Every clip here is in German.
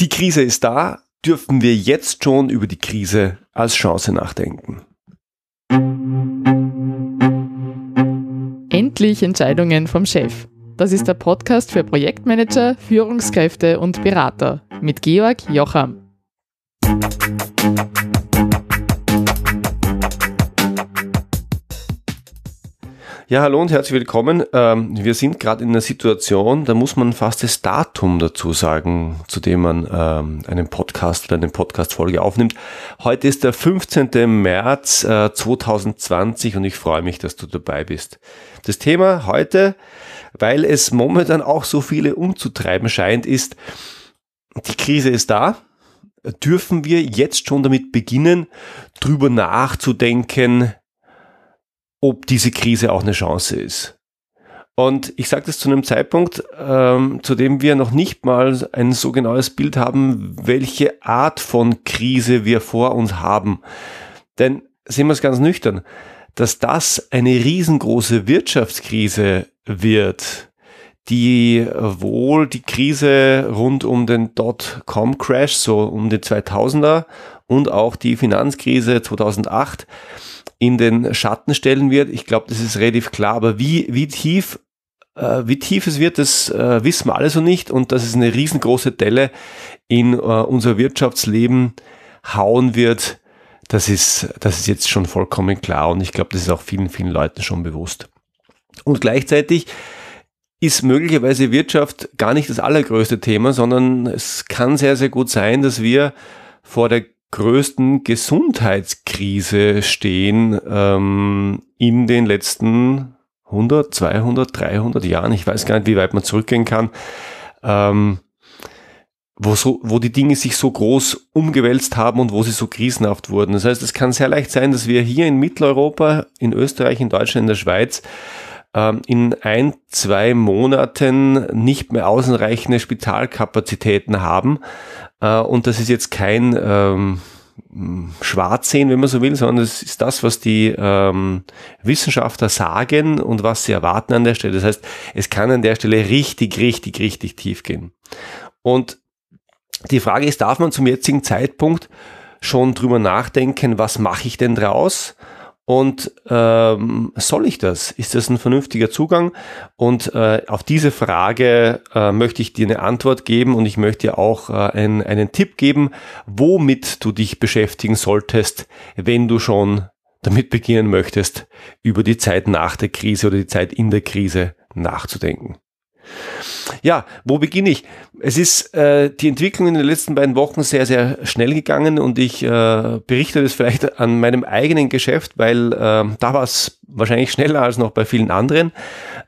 Die Krise ist da. Dürfen wir jetzt schon über die Krise als Chance nachdenken? Endlich Entscheidungen vom Chef. Das ist der Podcast für Projektmanager, Führungskräfte und Berater mit Georg Jocham. Ja, hallo und herzlich willkommen. Ähm, wir sind gerade in einer Situation, da muss man fast das Datum dazu sagen, zu dem man ähm, einen Podcast oder eine Podcast-Folge aufnimmt. Heute ist der 15. März äh, 2020 und ich freue mich, dass du dabei bist. Das Thema heute, weil es momentan auch so viele umzutreiben scheint, ist, die Krise ist da. Dürfen wir jetzt schon damit beginnen, drüber nachzudenken, ob diese Krise auch eine Chance ist. Und ich sage das zu einem Zeitpunkt, ähm, zu dem wir noch nicht mal ein so genaues Bild haben, welche Art von Krise wir vor uns haben. Denn sehen wir es ganz nüchtern, dass das eine riesengroße Wirtschaftskrise wird, die wohl die Krise rund um den Dotcom-Crash, so um den 2000er und auch die Finanzkrise 2008 in den Schatten stellen wird. Ich glaube, das ist relativ klar. Aber wie, wie tief äh, wie tief es wird, das äh, wissen wir alle so nicht. Und dass es eine riesengroße Delle in äh, unser Wirtschaftsleben hauen wird, das ist, das ist jetzt schon vollkommen klar. Und ich glaube, das ist auch vielen, vielen Leuten schon bewusst. Und gleichzeitig ist möglicherweise Wirtschaft gar nicht das allergrößte Thema, sondern es kann sehr, sehr gut sein, dass wir vor der größten Gesundheitskrise stehen ähm, in den letzten 100, 200, 300 Jahren. Ich weiß gar nicht, wie weit man zurückgehen kann. Ähm, wo, so, wo die Dinge sich so groß umgewälzt haben und wo sie so krisenhaft wurden. Das heißt, es kann sehr leicht sein, dass wir hier in Mitteleuropa, in Österreich, in Deutschland, in der Schweiz in ein, zwei Monaten nicht mehr ausreichende Spitalkapazitäten haben. Äh, und das ist jetzt kein ähm, Schwarzsehen, wenn man so will, sondern es ist das, was die ähm, Wissenschaftler sagen und was sie erwarten an der Stelle. Das heißt, es kann an der Stelle richtig, richtig, richtig tief gehen. Und die Frage ist, darf man zum jetzigen Zeitpunkt schon drüber nachdenken, was mache ich denn draus? Und ähm, soll ich das? Ist das ein vernünftiger Zugang? Und äh, auf diese Frage äh, möchte ich dir eine Antwort geben und ich möchte dir auch äh, einen, einen Tipp geben, womit du dich beschäftigen solltest, wenn du schon damit beginnen möchtest, über die Zeit nach der Krise oder die Zeit in der Krise nachzudenken. Ja, wo beginne ich? Es ist äh, die Entwicklung in den letzten beiden Wochen sehr, sehr schnell gegangen und ich äh, berichte das vielleicht an meinem eigenen Geschäft, weil äh, da war es wahrscheinlich schneller als noch bei vielen anderen.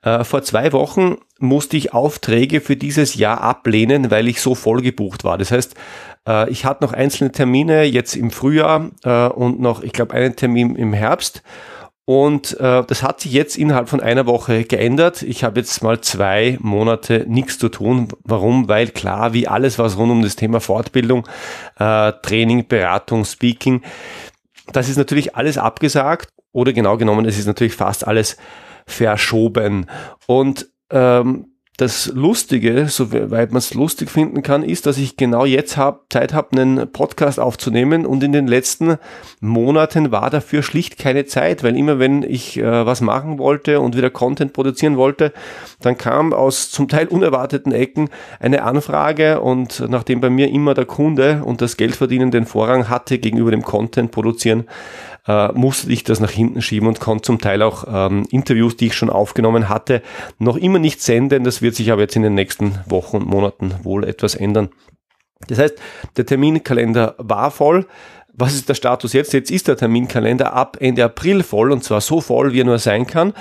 Äh, vor zwei Wochen musste ich Aufträge für dieses Jahr ablehnen, weil ich so voll gebucht war. Das heißt, äh, ich hatte noch einzelne Termine jetzt im Frühjahr äh, und noch, ich glaube, einen Termin im Herbst. Und äh, das hat sich jetzt innerhalb von einer Woche geändert. Ich habe jetzt mal zwei Monate nichts zu tun. Warum? Weil klar, wie alles, was rund um das Thema Fortbildung, äh, Training, Beratung, Speaking, das ist natürlich alles abgesagt oder genau genommen, es ist natürlich fast alles verschoben. Und ähm, das Lustige, soweit man es lustig finden kann, ist, dass ich genau jetzt hab, Zeit habe, einen Podcast aufzunehmen und in den letzten Monaten war dafür schlicht keine Zeit, weil immer wenn ich äh, was machen wollte und wieder Content produzieren wollte, dann kam aus zum Teil unerwarteten Ecken eine Anfrage und nachdem bei mir immer der Kunde und das Geldverdienen den Vorrang hatte gegenüber dem Content produzieren, äh, musste ich das nach hinten schieben und konnte zum Teil auch ähm, Interviews, die ich schon aufgenommen hatte, noch immer nicht senden. Das wird sich aber jetzt in den nächsten Wochen und Monaten wohl etwas ändern. Das heißt, der Terminkalender war voll. Was ist der Status jetzt? Jetzt ist der Terminkalender ab Ende April voll und zwar so voll, wie er nur sein kann.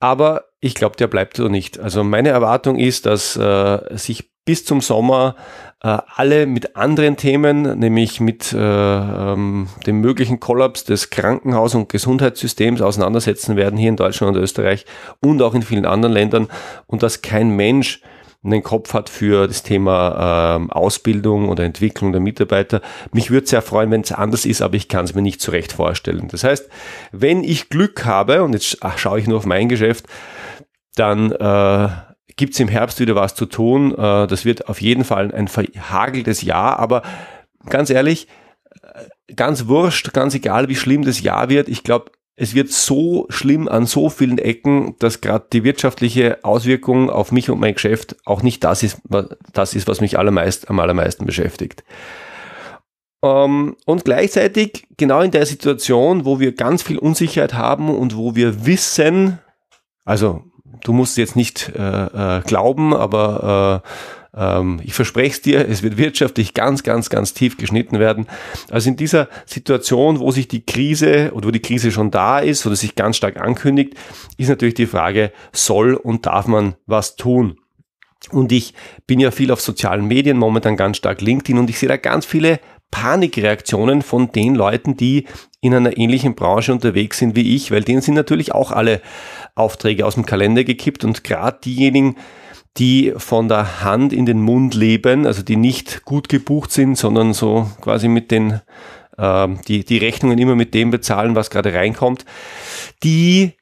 Aber ich glaube, der bleibt so nicht. Also meine Erwartung ist, dass äh, sich bis zum Sommer äh, alle mit anderen Themen, nämlich mit äh, ähm, dem möglichen Kollaps des Krankenhaus- und Gesundheitssystems auseinandersetzen werden hier in Deutschland und Österreich und auch in vielen anderen Ländern und dass kein Mensch einen Kopf hat für das Thema ähm, Ausbildung oder Entwicklung der Mitarbeiter. Mich würde sehr freuen, wenn es anders ist, aber ich kann es mir nicht so recht vorstellen. Das heißt, wenn ich Glück habe, und jetzt schaue ich nur auf mein Geschäft, dann äh, gibt es im Herbst wieder was zu tun. Äh, das wird auf jeden Fall ein verhageltes Jahr, aber ganz ehrlich, äh, ganz wurscht, ganz egal, wie schlimm das Jahr wird. Ich glaube, es wird so schlimm an so vielen Ecken, dass gerade die wirtschaftliche Auswirkung auf mich und mein Geschäft auch nicht das ist, was, das ist, was mich allermeist, am allermeisten beschäftigt. Ähm, und gleichzeitig genau in der Situation, wo wir ganz viel Unsicherheit haben und wo wir wissen, also du musst jetzt nicht äh, äh, glauben, aber äh, ähm, ich verspreche es dir, es wird wirtschaftlich ganz, ganz, ganz tief geschnitten werden. Also in dieser Situation, wo sich die Krise oder wo die Krise schon da ist oder sich ganz stark ankündigt, ist natürlich die Frage, soll und darf man was tun? Und ich bin ja viel auf sozialen Medien, momentan ganz stark LinkedIn und ich sehe da ganz viele Panikreaktionen von den Leuten, die in einer ähnlichen Branche unterwegs sind wie ich, weil denen sind natürlich auch alle Aufträge aus dem Kalender gekippt und gerade diejenigen, die von der Hand in den Mund leben, also die nicht gut gebucht sind, sondern so quasi mit den, äh, die, die Rechnungen immer mit dem bezahlen, was gerade reinkommt, die,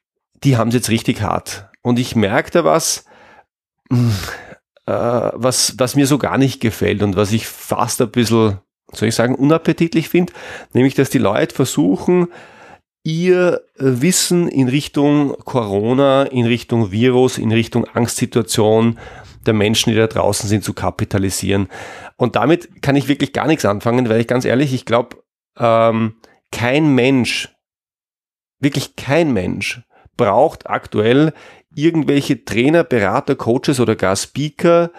die haben es jetzt richtig hart. Und ich merke da was, äh, was, was mir so gar nicht gefällt und was ich fast ein bisschen soll ich sagen, unappetitlich finde, nämlich dass die Leute versuchen, ihr Wissen in Richtung Corona, in Richtung Virus, in Richtung Angstsituation der Menschen, die da draußen sind, zu kapitalisieren. Und damit kann ich wirklich gar nichts anfangen, weil ich ganz ehrlich, ich glaube, ähm, kein Mensch, wirklich kein Mensch braucht aktuell irgendwelche Trainer, Berater, Coaches oder gar Speaker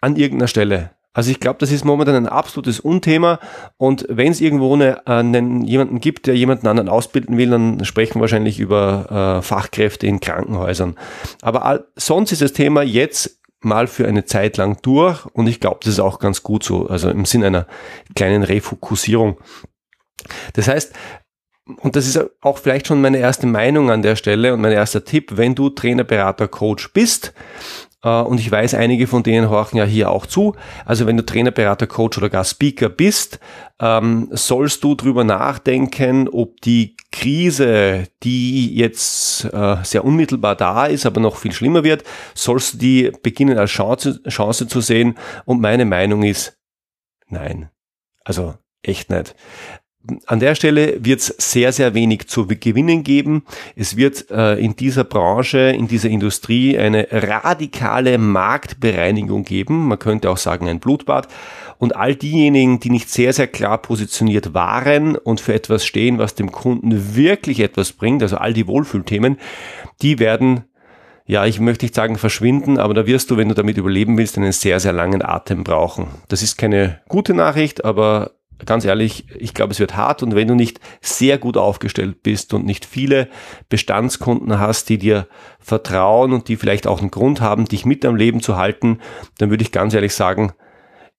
an irgendeiner Stelle. Also ich glaube, das ist momentan ein absolutes Unthema und wenn es irgendwo eine, einen, jemanden gibt, der jemanden anderen ausbilden will, dann sprechen wir wahrscheinlich über äh, Fachkräfte in Krankenhäusern. Aber all, sonst ist das Thema jetzt mal für eine Zeit lang durch und ich glaube, das ist auch ganz gut so, also im Sinn einer kleinen Refokussierung. Das heißt, und das ist auch vielleicht schon meine erste Meinung an der Stelle und mein erster Tipp, wenn du Trainer, Berater, Coach bist, äh, und ich weiß, einige von denen horchen ja hier auch zu. Also wenn du Trainer, Berater, Coach oder gar Speaker bist, ähm, sollst du drüber nachdenken, ob die Krise, die jetzt äh, sehr unmittelbar da ist, aber noch viel schlimmer wird, sollst du die beginnen als Chance, Chance zu sehen. Und meine Meinung ist, nein. Also echt nicht. An der Stelle wird es sehr, sehr wenig zu gewinnen geben. Es wird äh, in dieser Branche, in dieser Industrie eine radikale Marktbereinigung geben. Man könnte auch sagen ein Blutbad. Und all diejenigen, die nicht sehr, sehr klar positioniert waren und für etwas stehen, was dem Kunden wirklich etwas bringt, also all die Wohlfühlthemen, die werden ja, ich möchte nicht sagen verschwinden, aber da wirst du, wenn du damit überleben willst, einen sehr, sehr langen Atem brauchen. Das ist keine gute Nachricht, aber ganz ehrlich, ich glaube, es wird hart. Und wenn du nicht sehr gut aufgestellt bist und nicht viele Bestandskunden hast, die dir vertrauen und die vielleicht auch einen Grund haben, dich mit am Leben zu halten, dann würde ich ganz ehrlich sagen,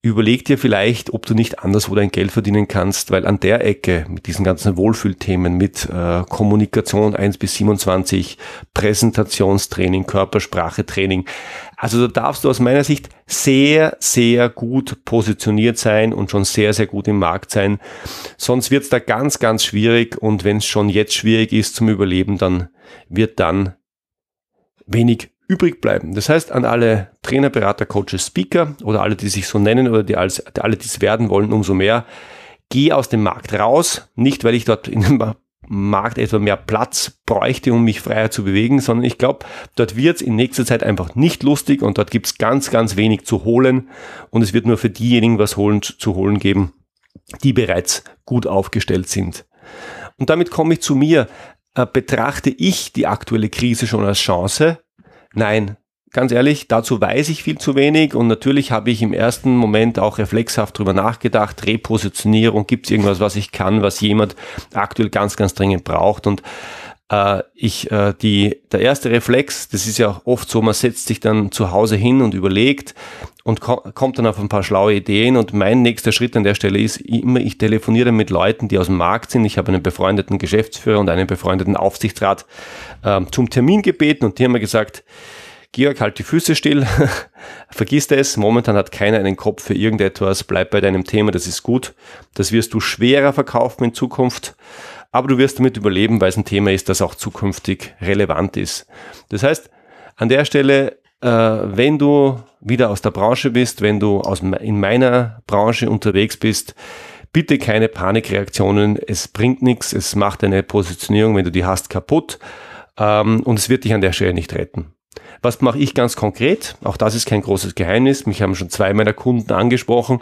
Überleg dir vielleicht, ob du nicht anderswo dein Geld verdienen kannst, weil an der Ecke mit diesen ganzen Wohlfühlthemen, mit äh, Kommunikation 1 bis 27, Präsentationstraining, Körpersprachetraining, also da darfst du aus meiner Sicht sehr, sehr gut positioniert sein und schon sehr, sehr gut im Markt sein. Sonst wird es da ganz, ganz schwierig und wenn es schon jetzt schwierig ist zum Überleben, dann wird dann wenig übrig bleiben. Das heißt, an alle Trainer, Berater, Coaches, Speaker oder alle, die sich so nennen oder die als, alle, die es werden wollen, umso mehr, geh aus dem Markt raus. Nicht, weil ich dort in dem Markt etwa mehr Platz bräuchte, um mich freier zu bewegen, sondern ich glaube, dort wird es in nächster Zeit einfach nicht lustig und dort gibt es ganz, ganz wenig zu holen und es wird nur für diejenigen was holen, zu holen geben, die bereits gut aufgestellt sind. Und damit komme ich zu mir. Äh, betrachte ich die aktuelle Krise schon als Chance Nein, ganz ehrlich, dazu weiß ich viel zu wenig und natürlich habe ich im ersten Moment auch reflexhaft drüber nachgedacht, Repositionierung, gibt es irgendwas, was ich kann, was jemand aktuell ganz, ganz dringend braucht und äh, ich, äh, die, der erste Reflex, das ist ja oft so, man setzt sich dann zu Hause hin und überlegt und ko kommt dann auf ein paar schlaue Ideen und mein nächster Schritt an der Stelle ist immer, ich telefoniere mit Leuten, die aus dem Markt sind. Ich habe einen befreundeten Geschäftsführer und einen befreundeten Aufsichtsrat äh, zum Termin gebeten und die haben mir gesagt, Georg, halt die Füße still, vergiss es, momentan hat keiner einen Kopf für irgendetwas, bleib bei deinem Thema, das ist gut, das wirst du schwerer verkaufen in Zukunft, aber du wirst damit überleben, weil es ein Thema ist, das auch zukünftig relevant ist. Das heißt, an der Stelle äh, wenn du wieder aus der Branche bist, wenn du aus, in meiner Branche unterwegs bist, bitte keine Panikreaktionen. Es bringt nichts. Es macht deine Positionierung, wenn du die hast, kaputt. Ähm, und es wird dich an der Stelle nicht retten. Was mache ich ganz konkret? Auch das ist kein großes Geheimnis. Mich haben schon zwei meiner Kunden angesprochen,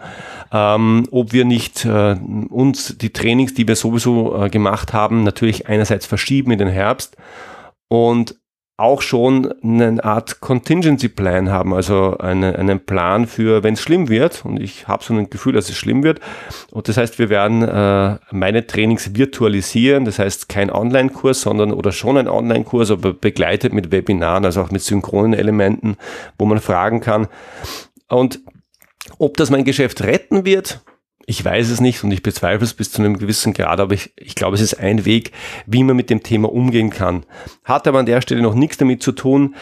ähm, ob wir nicht äh, uns die Trainings, die wir sowieso äh, gemacht haben, natürlich einerseits verschieben in den Herbst und auch schon eine Art Contingency Plan haben, also eine, einen Plan für, wenn es schlimm wird. Und ich habe so ein Gefühl, dass es schlimm wird. Und das heißt, wir werden äh, meine Trainings virtualisieren. Das heißt, kein Online-Kurs, sondern oder schon ein Online-Kurs, aber begleitet mit Webinaren, also auch mit synchronen Elementen, wo man fragen kann. Und ob das mein Geschäft retten wird, ich weiß es nicht und ich bezweifle es bis zu einem gewissen Grad, aber ich, ich glaube, es ist ein Weg, wie man mit dem Thema umgehen kann. Hat aber an der Stelle noch nichts damit zu tun,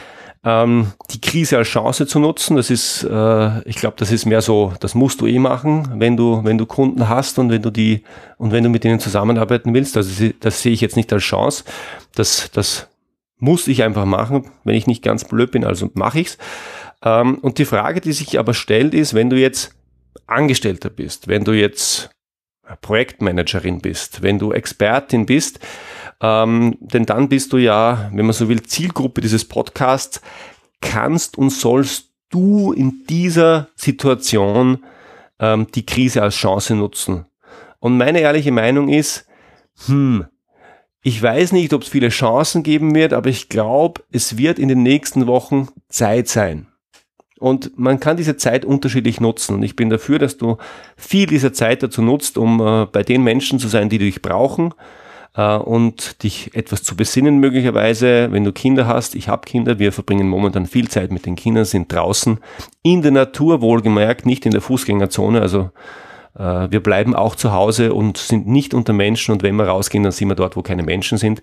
ähm, die Krise als Chance zu nutzen. Das ist, äh, ich glaube, das ist mehr so, das musst du eh machen, wenn du, wenn du Kunden hast und wenn du die und wenn du mit denen zusammenarbeiten willst. Also das sehe ich jetzt nicht als Chance. Das, das muss ich einfach machen, wenn ich nicht ganz blöd bin, also mache ich's. Ähm, und die Frage, die sich aber stellt, ist, wenn du jetzt Angestellter bist, wenn du jetzt Projektmanagerin bist, wenn du Expertin bist, ähm, denn dann bist du ja, wenn man so will, Zielgruppe dieses Podcasts, kannst und sollst du in dieser Situation ähm, die Krise als Chance nutzen. Und meine ehrliche Meinung ist, hm, ich weiß nicht, ob es viele Chancen geben wird, aber ich glaube, es wird in den nächsten Wochen Zeit sein. Und man kann diese Zeit unterschiedlich nutzen. Und ich bin dafür, dass du viel dieser Zeit dazu nutzt, um äh, bei den Menschen zu sein, die dich brauchen äh, und dich etwas zu besinnen möglicherweise, wenn du Kinder hast. Ich habe Kinder, wir verbringen momentan viel Zeit mit den Kindern, sind draußen in der Natur, wohlgemerkt, nicht in der Fußgängerzone. Also äh, wir bleiben auch zu Hause und sind nicht unter Menschen und wenn wir rausgehen, dann sind wir dort, wo keine Menschen sind.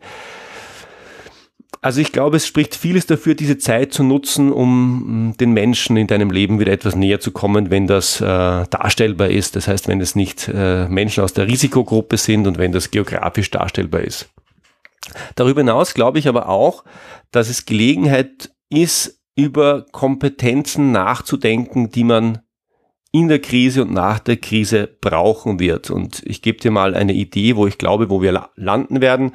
Also ich glaube, es spricht vieles dafür, diese Zeit zu nutzen, um mm, den Menschen in deinem Leben wieder etwas näher zu kommen, wenn das äh, darstellbar ist. Das heißt, wenn es nicht äh, Menschen aus der Risikogruppe sind und wenn das geografisch darstellbar ist. Darüber hinaus glaube ich aber auch, dass es Gelegenheit ist, über Kompetenzen nachzudenken, die man in der Krise und nach der Krise brauchen wird. Und ich gebe dir mal eine Idee, wo ich glaube, wo wir landen werden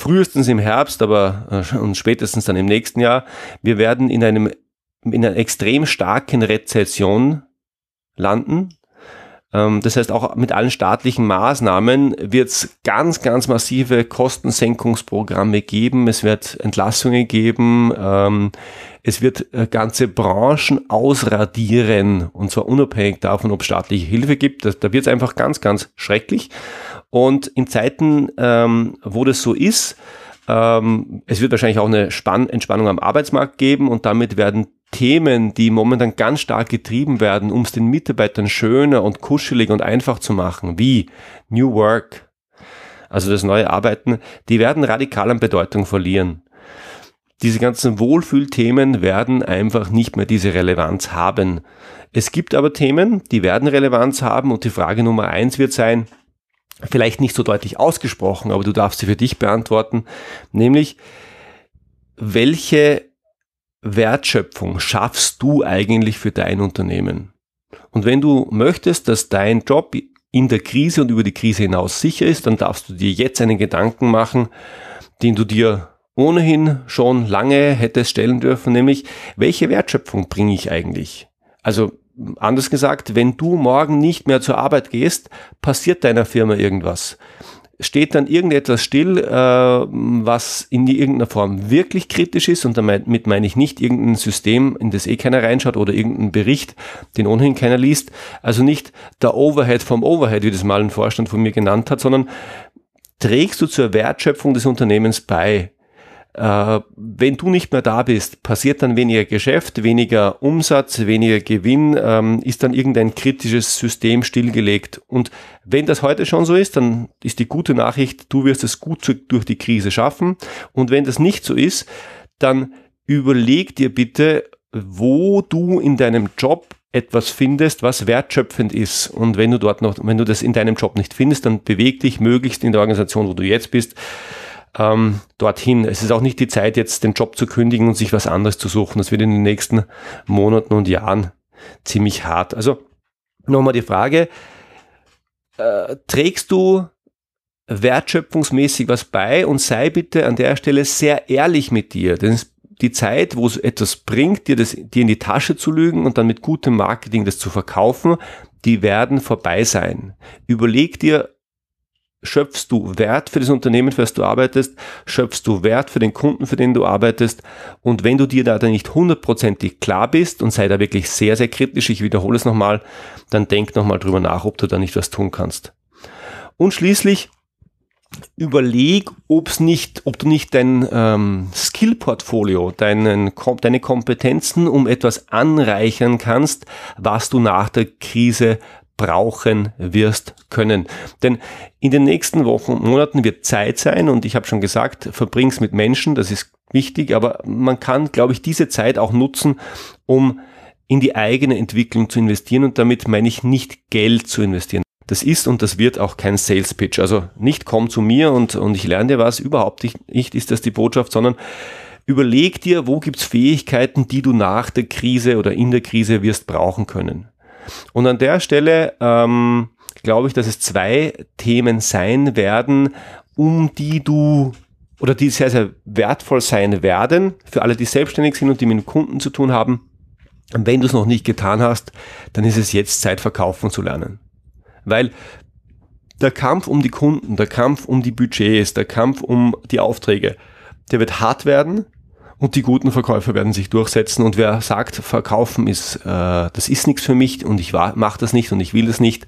frühestens im Herbst, aber äh, und spätestens dann im nächsten Jahr. Wir werden in einem in einer extrem starken Rezession landen. Ähm, das heißt, auch mit allen staatlichen Maßnahmen wird es ganz, ganz massive Kostensenkungsprogramme geben. Es wird Entlassungen geben. Ähm, es wird äh, ganze Branchen ausradieren. Und zwar unabhängig davon, ob es staatliche Hilfe gibt. Da wird es einfach ganz, ganz schrecklich. Und in Zeiten, ähm, wo das so ist, ähm, es wird wahrscheinlich auch eine Spann Entspannung am Arbeitsmarkt geben und damit werden Themen, die momentan ganz stark getrieben werden, um es den Mitarbeitern schöner und kuscheliger und einfach zu machen, wie New Work, also das neue Arbeiten, die werden radikal an Bedeutung verlieren. Diese ganzen Wohlfühlthemen werden einfach nicht mehr diese Relevanz haben. Es gibt aber Themen, die werden Relevanz haben und die Frage Nummer eins wird sein, vielleicht nicht so deutlich ausgesprochen, aber du darfst sie für dich beantworten, nämlich welche Wertschöpfung schaffst du eigentlich für dein Unternehmen? Und wenn du möchtest, dass dein Job in der Krise und über die Krise hinaus sicher ist, dann darfst du dir jetzt einen Gedanken machen, den du dir ohnehin schon lange hättest stellen dürfen, nämlich welche Wertschöpfung bringe ich eigentlich? Also anders gesagt, wenn du morgen nicht mehr zur Arbeit gehst, passiert deiner Firma irgendwas. Steht dann irgendetwas still, äh, was in irgendeiner Form wirklich kritisch ist, und damit meine ich nicht irgendein System, in das eh keiner reinschaut oder irgendein Bericht, den ohnehin keiner liest. Also nicht der Overhead vom Overhead, wie das mal ein Vorstand von mir genannt hat, sondern trägst du zur Wertschöpfung des Unternehmens bei? Äh, wenn du nicht mehr da bist, passiert dann weniger Geschäft, weniger Umsatz, weniger Gewinn, ähm, ist dann irgendein kritisches System stillgelegt. Und wenn das heute schon so ist, dann ist die gute Nachricht, du wirst es gut durch die Krise schaffen. Und wenn das nicht so ist, dann überleg dir bitte, wo du in deinem Job etwas findest, was wertschöpfend ist. Und wenn du dort noch, wenn du das in deinem Job nicht findest, dann beweg dich möglichst in der Organisation, wo du jetzt bist, ähm, dorthin. Es ist auch nicht die Zeit, jetzt den Job zu kündigen und sich was anderes zu suchen. Das wird in den nächsten Monaten und Jahren ziemlich hart. Also nochmal die Frage, äh, trägst du wertschöpfungsmäßig was bei und sei bitte an der Stelle sehr ehrlich mit dir. Denn die Zeit, wo es etwas bringt, dir das, dir in die Tasche zu lügen und dann mit gutem Marketing das zu verkaufen, die werden vorbei sein. Überleg dir, schöpfst du Wert für das Unternehmen, für das du arbeitest, schöpfst du Wert für den Kunden, für den du arbeitest. Und wenn du dir da dann nicht hundertprozentig klar bist und sei da wirklich sehr, sehr kritisch, ich wiederhole es nochmal, dann denk nochmal drüber nach, ob du da nicht was tun kannst. Und schließlich, überleg, ob's nicht, ob du nicht dein ähm, Skill-Portfolio, deine Kompetenzen um etwas anreichern kannst, was du nach der Krise brauchen wirst können. Denn in den nächsten Wochen und Monaten wird Zeit sein und ich habe schon gesagt, verbring's mit Menschen, das ist wichtig, aber man kann, glaube ich, diese Zeit auch nutzen, um in die eigene Entwicklung zu investieren und damit meine ich nicht Geld zu investieren. Das ist und das wird auch kein Sales Pitch. Also nicht komm zu mir und, und ich lerne dir was, überhaupt nicht, nicht ist das die Botschaft, sondern überleg dir, wo gibt's Fähigkeiten, die du nach der Krise oder in der Krise wirst brauchen können. Und an der Stelle ähm, glaube ich, dass es zwei Themen sein werden, um die du oder die sehr, sehr wertvoll sein werden für alle, die selbstständig sind und die mit Kunden zu tun haben. Und wenn du es noch nicht getan hast, dann ist es jetzt Zeit, verkaufen zu lernen. Weil der Kampf um die Kunden, der Kampf um die Budgets, der Kampf um die Aufträge, der wird hart werden und die guten Verkäufer werden sich durchsetzen und wer sagt, verkaufen ist, äh, das ist nichts für mich und ich mache das nicht und ich will das nicht,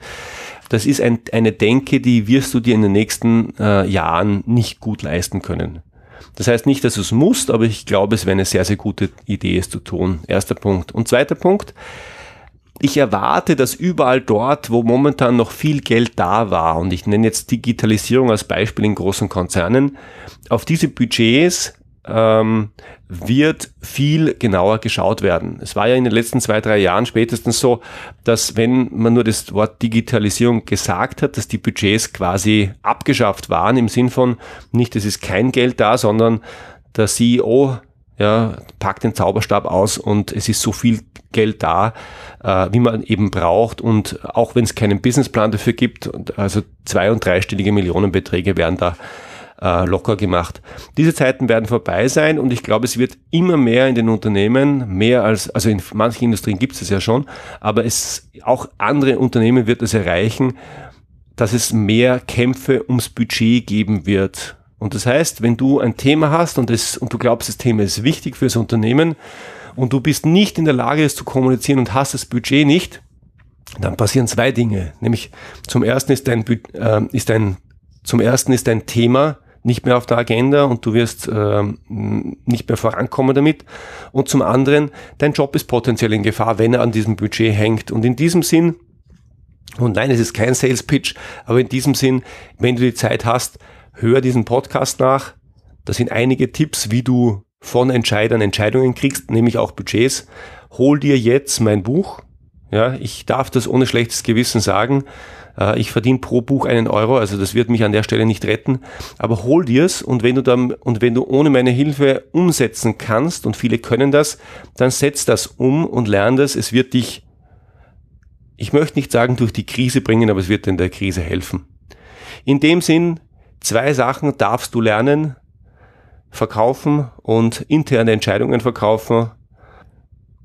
das ist ein, eine Denke, die wirst du dir in den nächsten äh, Jahren nicht gut leisten können. Das heißt nicht, dass du es musst, aber ich glaube, es wäre eine sehr, sehr gute Idee, es zu tun. Erster Punkt. Und zweiter Punkt, ich erwarte, dass überall dort, wo momentan noch viel Geld da war, und ich nenne jetzt Digitalisierung als Beispiel in großen Konzernen, auf diese Budgets ähm, wird viel genauer geschaut werden. Es war ja in den letzten zwei, drei Jahren spätestens so, dass wenn man nur das Wort Digitalisierung gesagt hat, dass die Budgets quasi abgeschafft waren im Sinn von nicht, es ist kein Geld da, sondern der CEO ja, packt den Zauberstab aus und es ist so viel Geld da, äh, wie man eben braucht und auch wenn es keinen Businessplan dafür gibt, also zwei- und dreistellige Millionenbeträge werden da äh, locker gemacht. Diese Zeiten werden vorbei sein und ich glaube, es wird immer mehr in den Unternehmen, mehr als, also in manchen Industrien gibt es es ja schon, aber es auch andere Unternehmen wird es erreichen, dass es mehr Kämpfe ums Budget geben wird. Und das heißt, wenn du ein Thema hast und, es, und du glaubst, das Thema ist wichtig fürs Unternehmen und du bist nicht in der Lage, es zu kommunizieren und hast das Budget nicht, dann passieren zwei Dinge. Nämlich zum ersten ist dein, äh, ist dein, zum ersten ist dein Thema nicht mehr auf der Agenda und du wirst äh, nicht mehr vorankommen damit. Und zum anderen, dein Job ist potenziell in Gefahr, wenn er an diesem Budget hängt. Und in diesem Sinn, und nein, es ist kein Sales Pitch, aber in diesem Sinn, wenn du die Zeit hast, hör diesen Podcast nach. Da sind einige Tipps, wie du von Entscheidern Entscheidungen kriegst, nämlich auch Budgets. Hol dir jetzt mein Buch. Ja, ich darf das ohne schlechtes Gewissen sagen. Äh, ich verdiene pro Buch einen Euro, also das wird mich an der Stelle nicht retten. Aber hol dir's und wenn du dann, und wenn du ohne meine Hilfe umsetzen kannst, und viele können das, dann setz das um und lern das. Es wird dich, ich möchte nicht sagen durch die Krise bringen, aber es wird in der Krise helfen. In dem Sinn, zwei Sachen darfst du lernen. Verkaufen und interne Entscheidungen verkaufen.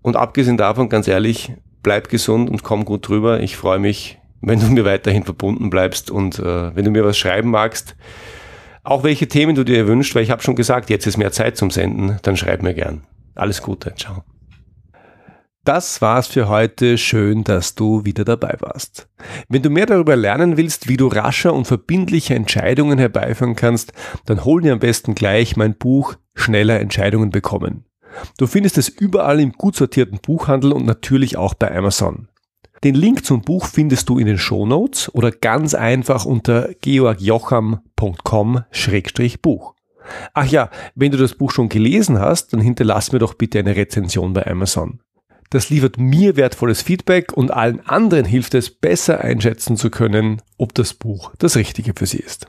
Und abgesehen davon, ganz ehrlich, bleib gesund und komm gut drüber. Ich freue mich wenn du mir weiterhin verbunden bleibst und äh, wenn du mir was schreiben magst, auch welche Themen du dir wünschst, weil ich habe schon gesagt, jetzt ist mehr Zeit zum Senden, dann schreib mir gern. Alles Gute, ciao. Das war's für heute. Schön, dass du wieder dabei warst. Wenn du mehr darüber lernen willst, wie du rascher und verbindliche Entscheidungen herbeiführen kannst, dann hol dir am besten gleich mein Buch Schneller Entscheidungen bekommen. Du findest es überall im gut sortierten Buchhandel und natürlich auch bei Amazon. Den Link zum Buch findest du in den Shownotes oder ganz einfach unter georgjocham.com-buch. Ach ja, wenn du das Buch schon gelesen hast, dann hinterlass mir doch bitte eine Rezension bei Amazon. Das liefert mir wertvolles Feedback und allen anderen hilft es, besser einschätzen zu können, ob das Buch das Richtige für sie ist.